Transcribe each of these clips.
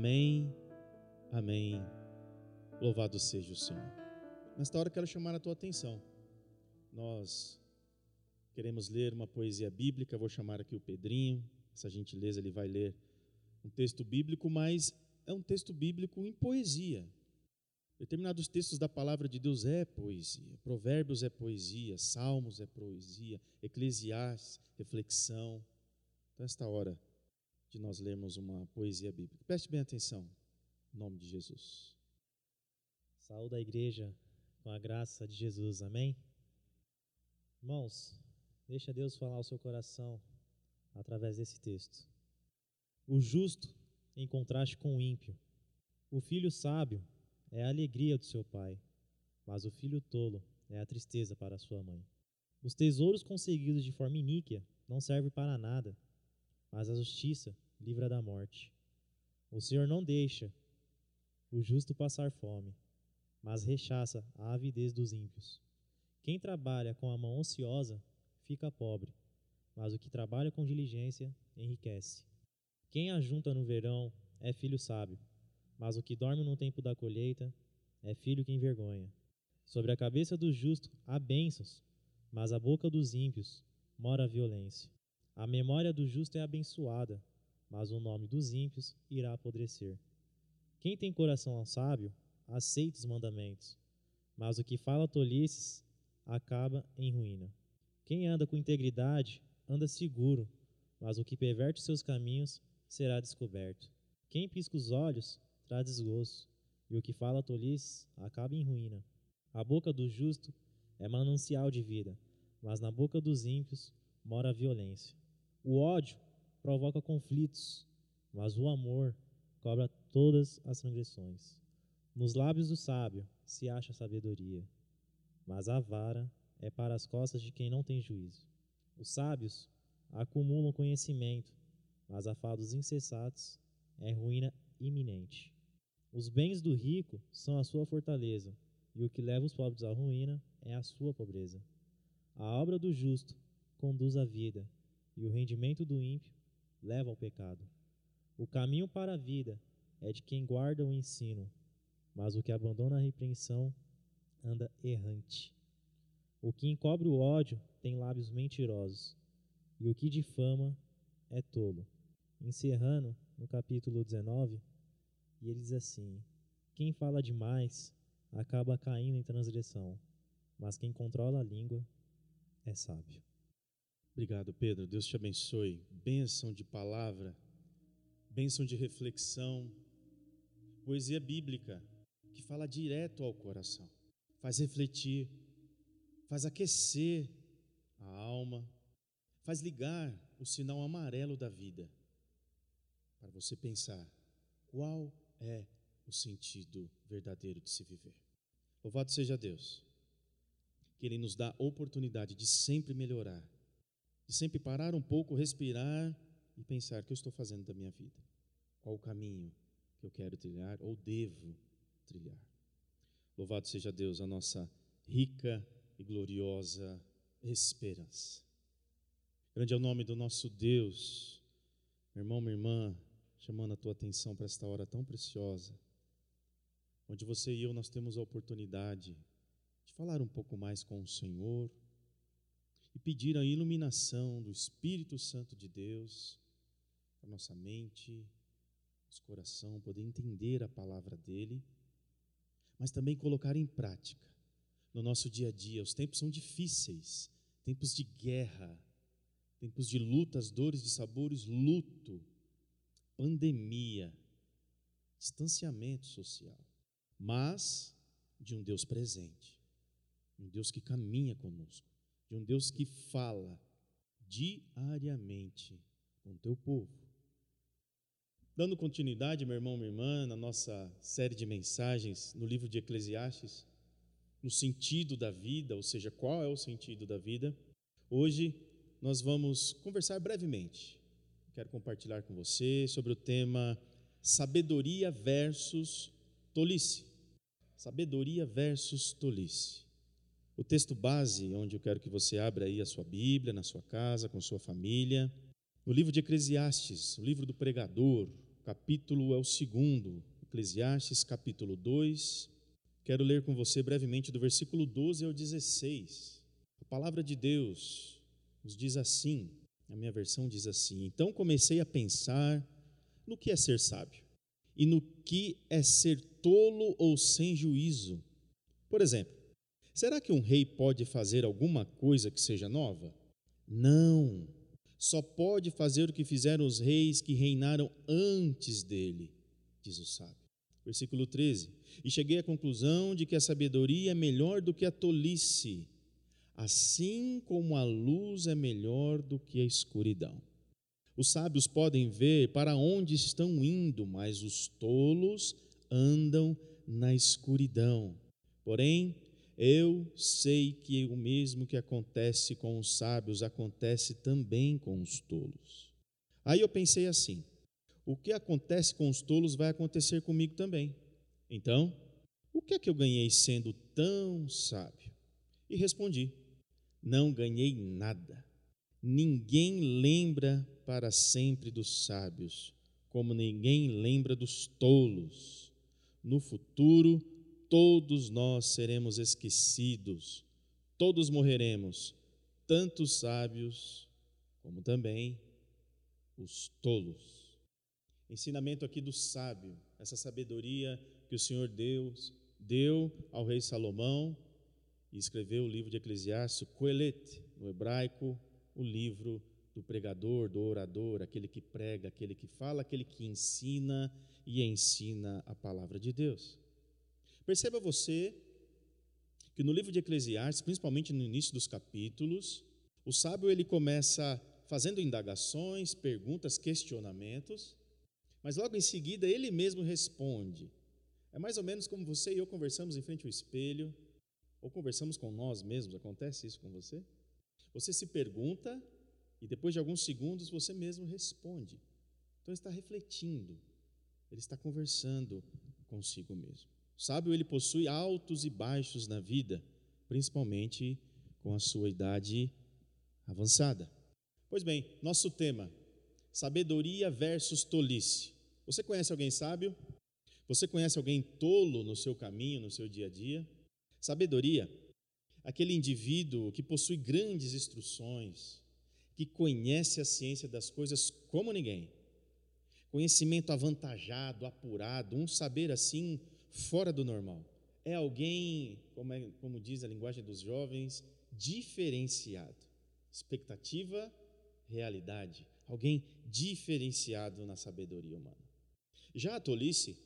Amém, amém. Louvado seja o Senhor. Nesta hora quero chamar a tua atenção. Nós queremos ler uma poesia bíblica, vou chamar aqui o Pedrinho, essa gentileza ele vai ler um texto bíblico, mas é um texto bíblico em poesia. Determinados textos da palavra de Deus é poesia. Provérbios é poesia, Salmos é poesia, Eclesiastes, reflexão. Então, esta hora de nós lermos uma poesia bíblica. Preste bem atenção, em nome de Jesus. Saúde a igreja com a graça de Jesus, amém? Irmãos, deixa Deus falar ao seu coração através desse texto. O justo em contraste com o ímpio. O filho sábio é a alegria do seu pai, mas o filho tolo é a tristeza para sua mãe. Os tesouros conseguidos de forma iníquia não servem para nada, mas a justiça livra da morte. O Senhor não deixa o justo passar fome, mas rechaça a avidez dos ímpios. Quem trabalha com a mão ociosa fica pobre, mas o que trabalha com diligência enriquece. Quem ajunta no verão é filho sábio, mas o que dorme no tempo da colheita é filho que envergonha. Sobre a cabeça do justo há bênçãos, mas a boca dos ímpios mora a violência. A memória do justo é abençoada, mas o nome dos ímpios irá apodrecer. Quem tem coração sábio aceita os mandamentos, mas o que fala tolices acaba em ruína. Quem anda com integridade anda seguro, mas o que perverte seus caminhos será descoberto. Quem pisca os olhos traz desgosto, e o que fala tolices acaba em ruína. A boca do justo é manancial de vida, mas na boca dos ímpios mora a violência. O ódio provoca conflitos, mas o amor cobra todas as transgressões. Nos lábios do sábio se acha sabedoria, mas a vara é para as costas de quem não tem juízo. Os sábios acumulam conhecimento, mas a fala dos insensatos é ruína iminente. Os bens do rico são a sua fortaleza, e o que leva os pobres à ruína é a sua pobreza. A obra do justo conduz à vida, e o rendimento do ímpio leva ao pecado. O caminho para a vida é de quem guarda o ensino, mas o que abandona a repreensão anda errante. O que encobre o ódio tem lábios mentirosos, e o que difama é tolo. Encerrando no capítulo 19, e ele diz assim: Quem fala demais acaba caindo em transgressão, mas quem controla a língua é sábio. Obrigado, Pedro. Deus te abençoe. Bênção de palavra, bênção de reflexão, poesia bíblica que fala direto ao coração, faz refletir, faz aquecer a alma, faz ligar o sinal amarelo da vida para você pensar qual é o sentido verdadeiro de se viver. Louvado seja Deus, que Ele nos dá a oportunidade de sempre melhorar de sempre parar um pouco, respirar e pensar: o que eu estou fazendo da minha vida? Qual o caminho que eu quero trilhar ou devo trilhar? Louvado seja Deus, a nossa rica e gloriosa esperança. Grande é o nome do nosso Deus. Meu irmão, minha irmã, chamando a tua atenção para esta hora tão preciosa, onde você e eu nós temos a oportunidade de falar um pouco mais com o Senhor, pedir a iluminação do Espírito Santo de Deus para nossa mente, nosso coração, poder entender a palavra dele, mas também colocar em prática no nosso dia a dia. Os tempos são difíceis, tempos de guerra, tempos de lutas, dores, de sabores, luto, pandemia, distanciamento social, mas de um Deus presente, um Deus que caminha conosco de um Deus que fala diariamente com o teu povo. Dando continuidade, meu irmão, minha irmã, na nossa série de mensagens no livro de Eclesiastes, no sentido da vida, ou seja, qual é o sentido da vida, hoje nós vamos conversar brevemente. Quero compartilhar com você sobre o tema sabedoria versus tolice. Sabedoria versus tolice. O texto base, onde eu quero que você abra aí a sua Bíblia, na sua casa, com sua família, no livro de Eclesiastes, o livro do pregador, capítulo é o segundo, Eclesiastes, capítulo 2. Quero ler com você brevemente do versículo 12 ao 16. A palavra de Deus nos diz assim, a minha versão diz assim: Então comecei a pensar no que é ser sábio e no que é ser tolo ou sem juízo. Por exemplo, será que um rei pode fazer alguma coisa que seja nova? Não. Só pode fazer o que fizeram os reis que reinaram antes dele, diz o sábio. Versículo 13. E cheguei à conclusão de que a sabedoria é melhor do que a tolice, assim como a luz é melhor do que a escuridão. Os sábios podem ver para onde estão indo, mas os tolos andam na escuridão. Porém, eu sei que o mesmo que acontece com os sábios acontece também com os tolos. Aí eu pensei assim: o que acontece com os tolos vai acontecer comigo também. Então, o que é que eu ganhei sendo tão sábio? E respondi: não ganhei nada. Ninguém lembra para sempre dos sábios, como ninguém lembra dos tolos. No futuro, todos nós seremos esquecidos, todos morreremos, tanto os sábios como também os tolos. Ensinamento aqui do sábio, essa sabedoria que o Senhor Deus deu ao rei Salomão e escreveu o livro de Eclesiastes, Coelete, no hebraico, o livro do pregador, do orador, aquele que prega, aquele que fala, aquele que ensina e ensina a palavra de Deus. Perceba você que no livro de Eclesiastes, principalmente no início dos capítulos, o sábio ele começa fazendo indagações, perguntas, questionamentos, mas logo em seguida ele mesmo responde. É mais ou menos como você e eu conversamos em frente ao espelho, ou conversamos com nós mesmos, acontece isso com você? Você se pergunta e depois de alguns segundos você mesmo responde. Então ele está refletindo, ele está conversando consigo mesmo. O sábio ele possui altos e baixos na vida, principalmente com a sua idade avançada. Pois bem, nosso tema: sabedoria versus tolice. Você conhece alguém sábio? Você conhece alguém tolo no seu caminho, no seu dia a dia? Sabedoria aquele indivíduo que possui grandes instruções, que conhece a ciência das coisas como ninguém. Conhecimento avantajado, apurado, um saber assim fora do normal. É alguém, como, é, como diz a linguagem dos jovens, diferenciado. Expectativa, realidade. Alguém diferenciado na sabedoria humana. Já a tolice,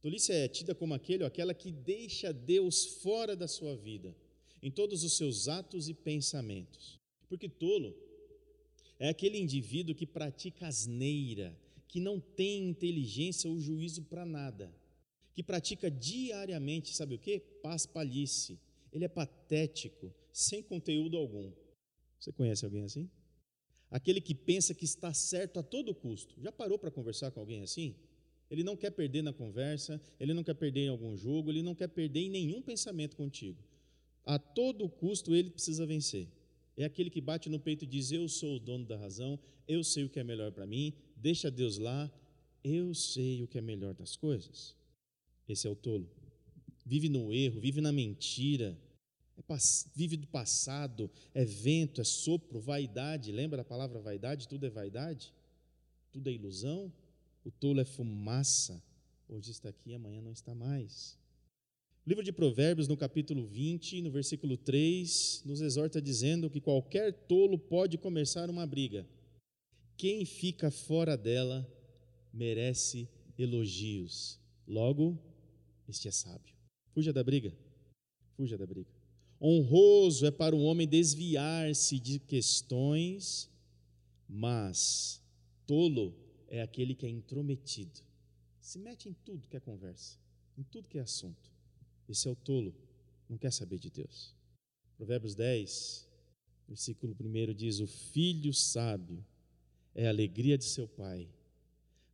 tolice é tida como aquele ou aquela que deixa Deus fora da sua vida em todos os seus atos e pensamentos. Porque tolo é aquele indivíduo que pratica asneira, que não tem inteligência ou juízo para nada, que pratica diariamente, sabe o que? Paspalhice. Ele é patético, sem conteúdo algum. Você conhece alguém assim? Aquele que pensa que está certo a todo custo. Já parou para conversar com alguém assim? Ele não quer perder na conversa, ele não quer perder em algum jogo, ele não quer perder em nenhum pensamento contigo. A todo custo ele precisa vencer. É aquele que bate no peito e diz: Eu sou o dono da razão, eu sei o que é melhor para mim, deixa Deus lá, eu sei o que é melhor das coisas. Esse é o tolo. Vive no erro, vive na mentira, é, vive do passado, é vento, é sopro, vaidade. Lembra a palavra vaidade? Tudo é vaidade? Tudo é ilusão? O tolo é fumaça. Hoje está aqui, amanhã não está mais. O livro de Provérbios, no capítulo 20, no versículo 3, nos exorta dizendo que qualquer tolo pode começar uma briga. Quem fica fora dela merece elogios. Logo, este é sábio. Fuja da briga. Fuja da briga. Honroso é para o homem desviar-se de questões, mas tolo é aquele que é intrometido. Se mete em tudo que é conversa, em tudo que é assunto. Esse é o tolo, não quer saber de Deus. Provérbios 10, versículo 1 diz: O filho sábio é a alegria de seu pai,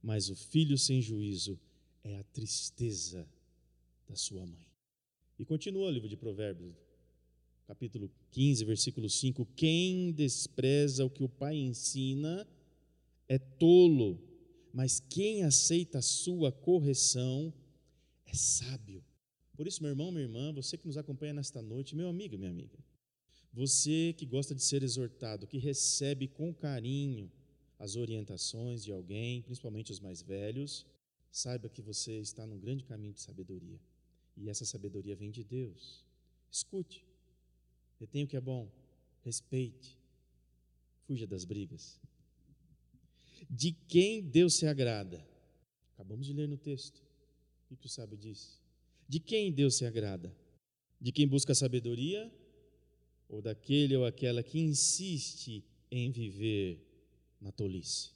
mas o filho sem juízo é a tristeza da sua mãe. E continua o livro de Provérbios, capítulo 15, versículo 5: Quem despreza o que o pai ensina é tolo, mas quem aceita a sua correção é sábio. Por isso, meu irmão, minha irmã, você que nos acompanha nesta noite, meu amigo, minha amiga, você que gosta de ser exortado, que recebe com carinho as orientações de alguém, principalmente os mais velhos, saiba que você está num grande caminho de sabedoria. E essa sabedoria vem de Deus. Escute, retenha o que é bom, respeite, fuja das brigas. De quem Deus se agrada? Acabamos de ler no texto. O que o sábio disse? De quem Deus se agrada? De quem busca sabedoria? Ou daquele ou aquela que insiste em viver na tolice?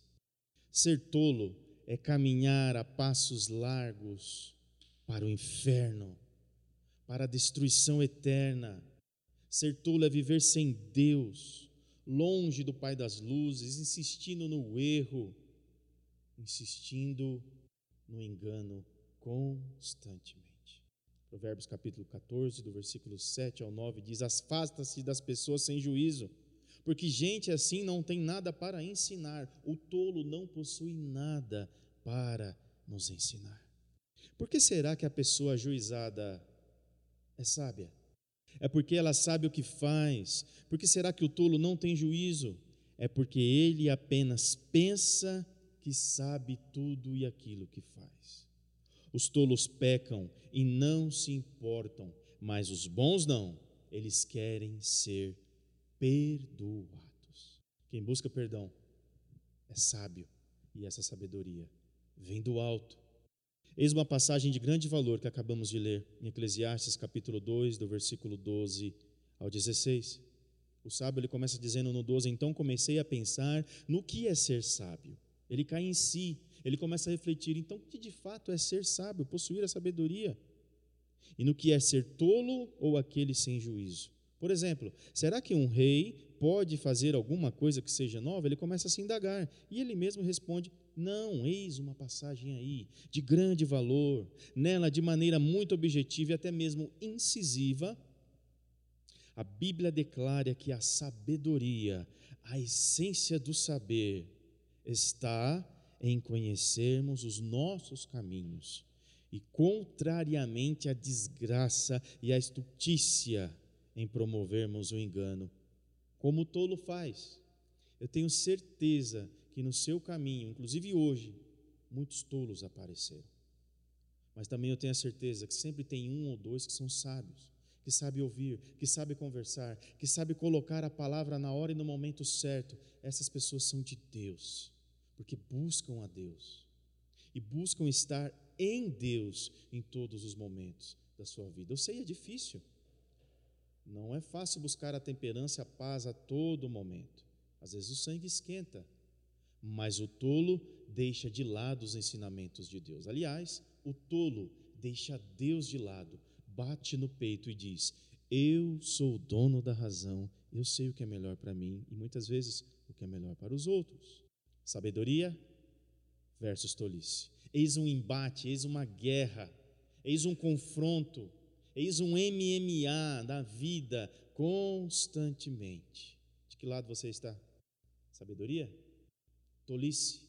Ser tolo é caminhar a passos largos para o inferno, para a destruição eterna. Ser tolo é viver sem Deus, longe do Pai das luzes, insistindo no erro, insistindo no engano constantemente. Provérbios capítulo 14, do versículo 7 ao 9 diz: Afasta-se das pessoas sem juízo, porque gente assim não tem nada para ensinar. O tolo não possui nada para nos ensinar. Por que será que a pessoa ajuizada é sábia? É porque ela sabe o que faz. Por que será que o tolo não tem juízo? É porque ele apenas pensa que sabe tudo e aquilo que faz. Os tolos pecam e não se importam, mas os bons não, eles querem ser perdoados. Quem busca perdão é sábio, e essa sabedoria vem do alto. Eis uma passagem de grande valor que acabamos de ler em Eclesiastes capítulo 2, do versículo 12 ao 16. O sábio ele começa dizendo no 12: Então comecei a pensar no que é ser sábio. Ele cai em si ele começa a refletir: então, o que de fato é ser sábio, possuir a sabedoria? E no que é ser tolo ou aquele sem juízo? Por exemplo, será que um rei pode fazer alguma coisa que seja nova? Ele começa a se indagar e ele mesmo responde: Não, eis uma passagem aí de grande valor, nela de maneira muito objetiva e até mesmo incisiva. A Bíblia declara que a sabedoria, a essência do saber, está em conhecermos os nossos caminhos e, contrariamente à desgraça e à estultícia, em promovermos o engano, como o tolo faz. Eu tenho certeza que no seu caminho, inclusive hoje, muitos tolos apareceram. Mas também eu tenho a certeza que sempre tem um ou dois que são sábios, que sabe ouvir, que sabe conversar, que sabe colocar a palavra na hora e no momento certo. Essas pessoas são de Deus porque buscam a Deus e buscam estar em Deus em todos os momentos da sua vida. Eu sei, é difícil. Não é fácil buscar a temperança e a paz a todo momento. Às vezes o sangue esquenta, mas o tolo deixa de lado os ensinamentos de Deus. Aliás, o tolo deixa Deus de lado, bate no peito e diz: Eu sou o dono da razão, eu sei o que é melhor para mim e muitas vezes o que é melhor para os outros. Sabedoria versus tolice. Eis um embate, eis uma guerra, eis um confronto, eis um MMA da vida constantemente. De que lado você está? Sabedoria? Tolice?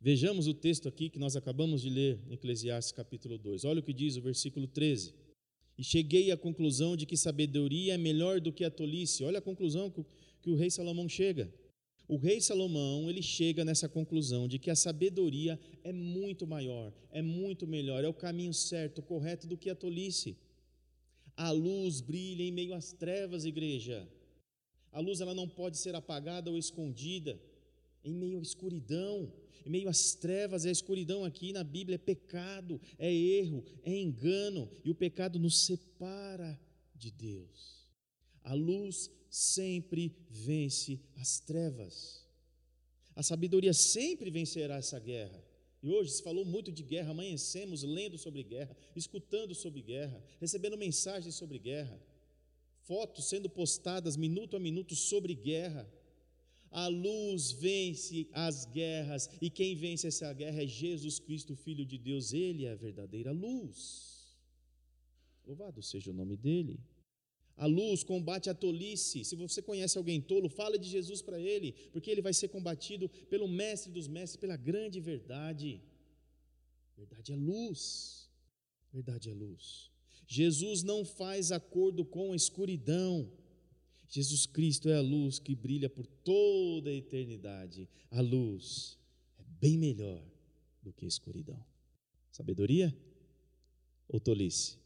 Vejamos o texto aqui que nós acabamos de ler em Eclesiastes capítulo 2. Olha o que diz o versículo 13. E cheguei à conclusão de que sabedoria é melhor do que a tolice. Olha a conclusão que o, que o rei Salomão chega. O rei Salomão, ele chega nessa conclusão de que a sabedoria é muito maior, é muito melhor, é o caminho certo, correto do que a tolice. A luz brilha em meio às trevas, igreja. A luz ela não pode ser apagada ou escondida em meio à escuridão, em meio às trevas, a escuridão aqui na Bíblia é pecado, é erro, é engano, e o pecado nos separa de Deus. A luz sempre vence as trevas. A sabedoria sempre vencerá essa guerra. E hoje se falou muito de guerra, amanhecemos lendo sobre guerra, escutando sobre guerra, recebendo mensagens sobre guerra, fotos sendo postadas minuto a minuto sobre guerra. A luz vence as guerras, e quem vence essa guerra é Jesus Cristo, Filho de Deus, Ele é a verdadeira luz. Louvado seja o nome dEle. A luz combate a tolice. Se você conhece alguém tolo, fala de Jesus para ele, porque ele vai ser combatido pelo mestre dos mestres, pela grande verdade. Verdade é luz. Verdade é luz. Jesus não faz acordo com a escuridão. Jesus Cristo é a luz que brilha por toda a eternidade. A luz é bem melhor do que a escuridão. Sabedoria ou tolice?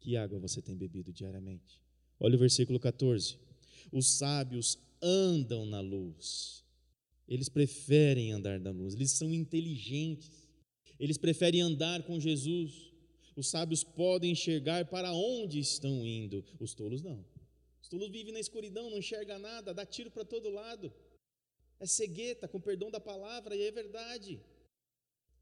Que água você tem bebido diariamente? Olha o versículo 14. Os sábios andam na luz. Eles preferem andar na luz. Eles são inteligentes. Eles preferem andar com Jesus. Os sábios podem enxergar para onde estão indo. Os tolos não. Tolo vive na escuridão, não enxerga nada, dá tiro para todo lado. É cegueta, com perdão da palavra, e é verdade.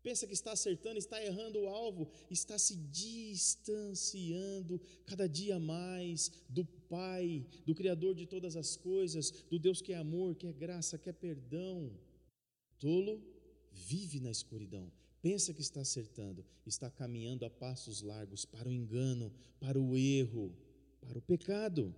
Pensa que está acertando, está errando o alvo, está se distanciando cada dia mais do Pai, do Criador de todas as coisas, do Deus que é amor, que é graça, que é perdão. Tolo vive na escuridão, pensa que está acertando, está caminhando a passos largos para o engano, para o erro, para o pecado.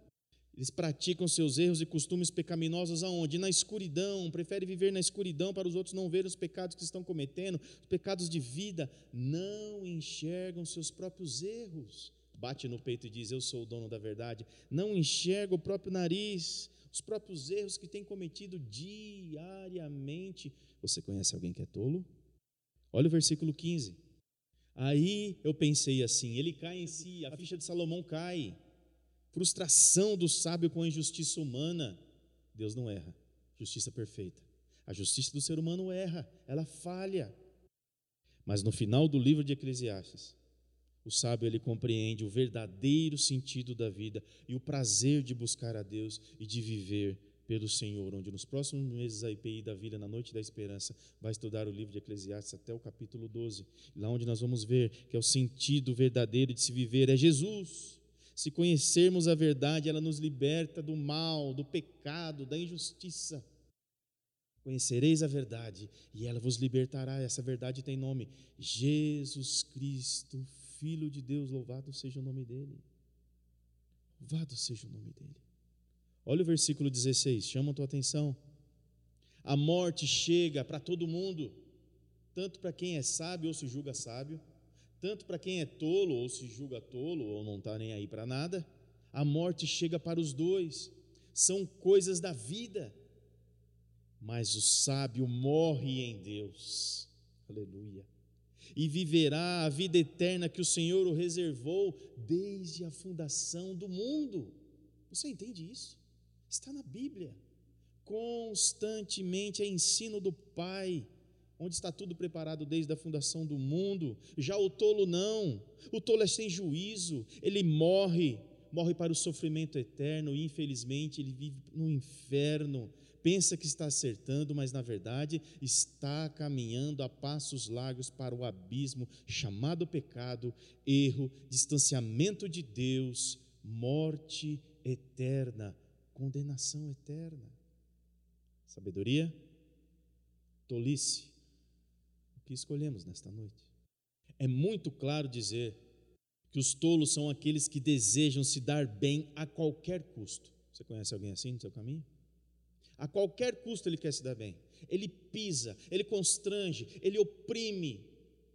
Eles praticam seus erros e costumes pecaminosos aonde? Na escuridão, prefere viver na escuridão para os outros não verem os pecados que estão cometendo, os pecados de vida, não enxergam seus próprios erros. Bate no peito e diz: Eu sou o dono da verdade. Não enxerga o próprio nariz, os próprios erros que tem cometido diariamente. Você conhece alguém que é tolo? Olha o versículo 15. Aí eu pensei assim: ele cai em si, a ficha de Salomão cai frustração do sábio com a injustiça humana. Deus não erra, justiça perfeita. A justiça do ser humano erra, ela falha. Mas no final do livro de Eclesiastes, o sábio ele compreende o verdadeiro sentido da vida e o prazer de buscar a Deus e de viver pelo Senhor, onde nos próximos meses a IPI da Vida, na Noite da Esperança, vai estudar o livro de Eclesiastes até o capítulo 12, lá onde nós vamos ver que é o sentido verdadeiro de se viver é Jesus. Se conhecermos a verdade, ela nos liberta do mal, do pecado, da injustiça. Conhecereis a verdade e ela vos libertará. Essa verdade tem nome: Jesus Cristo, Filho de Deus. Louvado seja o nome dele. Louvado seja o nome dele. Olha o versículo 16, chama a tua atenção. A morte chega para todo mundo, tanto para quem é sábio ou se julga sábio, tanto para quem é tolo ou se julga tolo ou não está nem aí para nada, a morte chega para os dois, são coisas da vida, mas o sábio morre em Deus, aleluia, e viverá a vida eterna que o Senhor o reservou desde a fundação do mundo. Você entende isso? Está na Bíblia, constantemente é ensino do Pai onde está tudo preparado desde a fundação do mundo. Já o tolo não, o tolo é sem juízo, ele morre, morre para o sofrimento eterno e infelizmente ele vive no inferno. Pensa que está acertando, mas na verdade está caminhando a passos largos para o abismo chamado pecado, erro, distanciamento de Deus, morte eterna, condenação eterna. Sabedoria? Tolice que escolhemos nesta noite. É muito claro dizer que os tolos são aqueles que desejam se dar bem a qualquer custo. Você conhece alguém assim no seu caminho? A qualquer custo ele quer se dar bem. Ele pisa, ele constrange, ele oprime.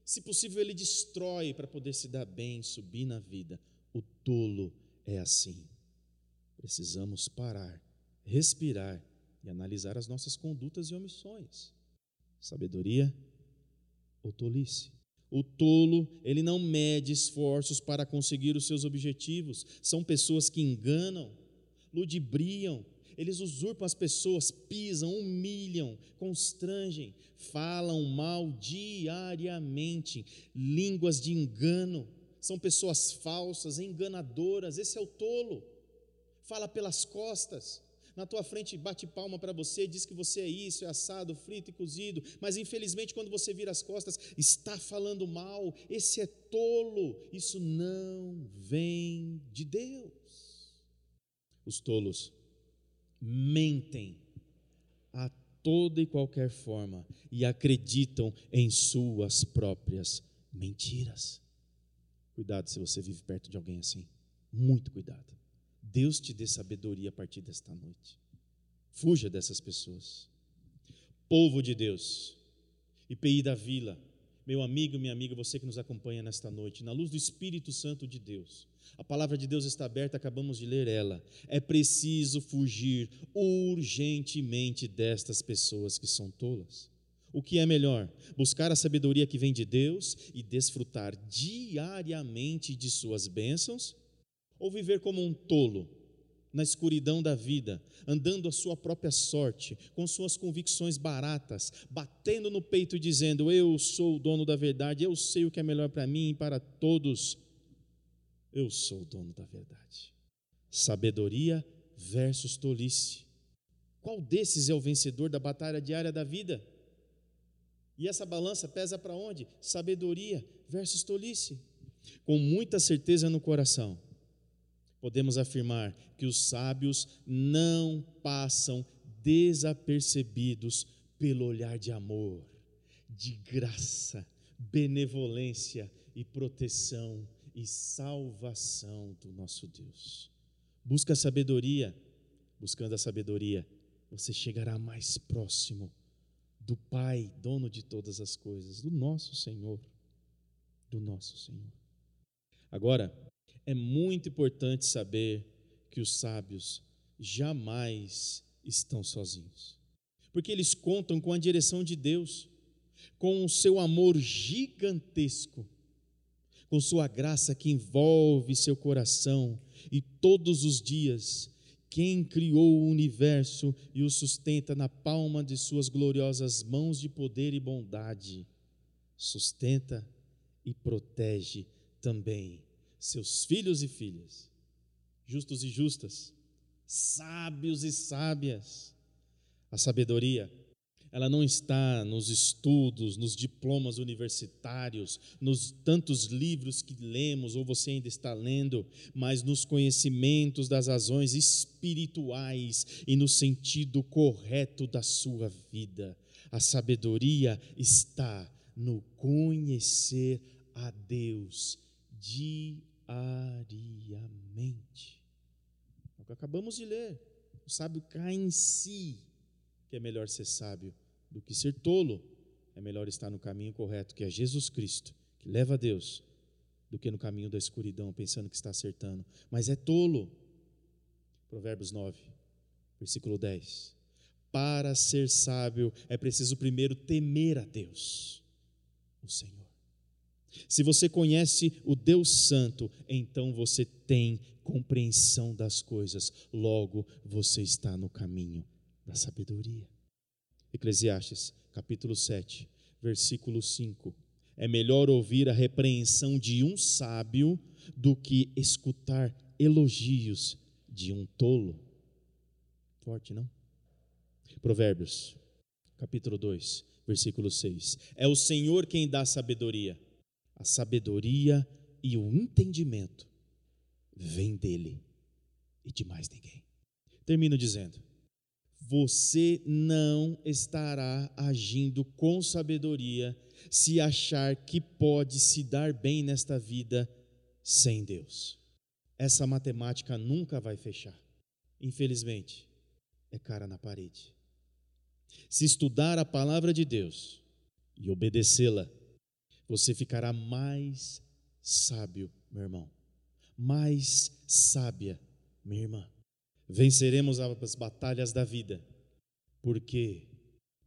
Se possível, ele destrói para poder se dar bem, subir na vida. O tolo é assim. Precisamos parar, respirar e analisar as nossas condutas e omissões. Sabedoria ou tolice. O tolo, ele não mede esforços para conseguir os seus objetivos. São pessoas que enganam, ludibriam, eles usurpam as pessoas, pisam, humilham, constrangem, falam mal diariamente, línguas de engano. São pessoas falsas, enganadoras. Esse é o tolo. Fala pelas costas na tua frente bate palma para você, diz que você é isso, é assado, frito e cozido, mas infelizmente quando você vira as costas, está falando mal, esse é tolo, isso não vem de Deus. Os tolos mentem a toda e qualquer forma e acreditam em suas próprias mentiras. Cuidado se você vive perto de alguém assim, muito cuidado. Deus te dê sabedoria a partir desta noite. Fuja dessas pessoas. Povo de Deus, IPI da Vila, meu amigo, minha amiga, você que nos acompanha nesta noite, na luz do Espírito Santo de Deus, a palavra de Deus está aberta, acabamos de ler ela. É preciso fugir urgentemente destas pessoas que são tolas. O que é melhor? Buscar a sabedoria que vem de Deus e desfrutar diariamente de suas bênçãos? Ou viver como um tolo, na escuridão da vida, andando a sua própria sorte, com suas convicções baratas, batendo no peito e dizendo: Eu sou o dono da verdade, eu sei o que é melhor para mim e para todos. Eu sou o dono da verdade. Sabedoria versus tolice. Qual desses é o vencedor da batalha diária da vida? E essa balança pesa para onde? Sabedoria versus tolice. Com muita certeza no coração, podemos afirmar que os sábios não passam desapercebidos pelo olhar de amor, de graça, benevolência e proteção e salvação do nosso Deus. Busca a sabedoria, buscando a sabedoria, você chegará mais próximo do Pai, dono de todas as coisas, do nosso Senhor, do nosso Senhor. Agora, é muito importante saber que os sábios jamais estão sozinhos, porque eles contam com a direção de Deus, com o seu amor gigantesco, com sua graça que envolve seu coração e todos os dias. Quem criou o universo e o sustenta na palma de suas gloriosas mãos de poder e bondade, sustenta e protege também seus filhos e filhas, justos e justas, sábios e sábias. A sabedoria, ela não está nos estudos, nos diplomas universitários, nos tantos livros que lemos ou você ainda está lendo, mas nos conhecimentos das razões espirituais e no sentido correto da sua vida. A sabedoria está no conhecer a Deus diariamente. É o que acabamos de ler. O sábio cai em si, que é melhor ser sábio do que ser tolo. É melhor estar no caminho correto, que é Jesus Cristo, que leva a Deus, do que no caminho da escuridão, pensando que está acertando. Mas é tolo. Provérbios 9, versículo 10. Para ser sábio é preciso primeiro temer a Deus, o Senhor. Se você conhece o Deus Santo, então você tem compreensão das coisas, logo você está no caminho da sabedoria. Eclesiastes, capítulo 7, versículo 5. É melhor ouvir a repreensão de um sábio do que escutar elogios de um tolo. Forte, não? Provérbios, capítulo 2, versículo 6. É o Senhor quem dá sabedoria a sabedoria e o entendimento vem dele e de mais ninguém. Termino dizendo: você não estará agindo com sabedoria se achar que pode se dar bem nesta vida sem Deus. Essa matemática nunca vai fechar. Infelizmente, é cara na parede. Se estudar a palavra de Deus e obedecê-la, você ficará mais sábio, meu irmão, mais sábia, minha irmã. Venceremos as batalhas da vida, porque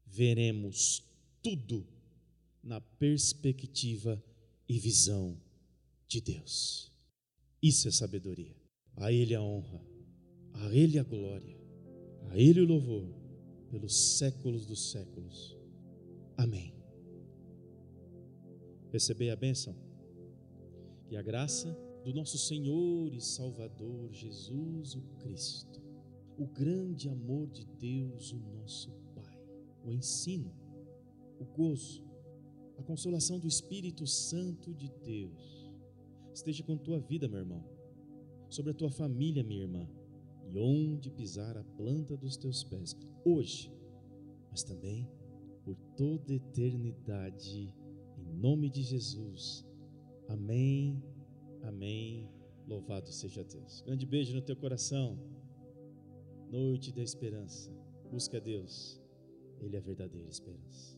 veremos tudo na perspectiva e visão de Deus. Isso é sabedoria. A Ele a honra, a Ele a glória, a Ele o louvor, pelos séculos dos séculos. Amém receber a bênção. E a graça do nosso Senhor e Salvador Jesus o Cristo, o grande amor de Deus, o nosso Pai, o ensino, o gozo, a consolação do Espírito Santo de Deus, esteja com tua vida, meu irmão, sobre a tua família, minha irmã, e onde pisar a planta dos teus pés, hoje, mas também por toda eternidade nome de Jesus. Amém, amém Louvado seja Deus. Grande beijo no teu coração. Noite da esperança. Busca Deus. Ele é a verdadeira esperança.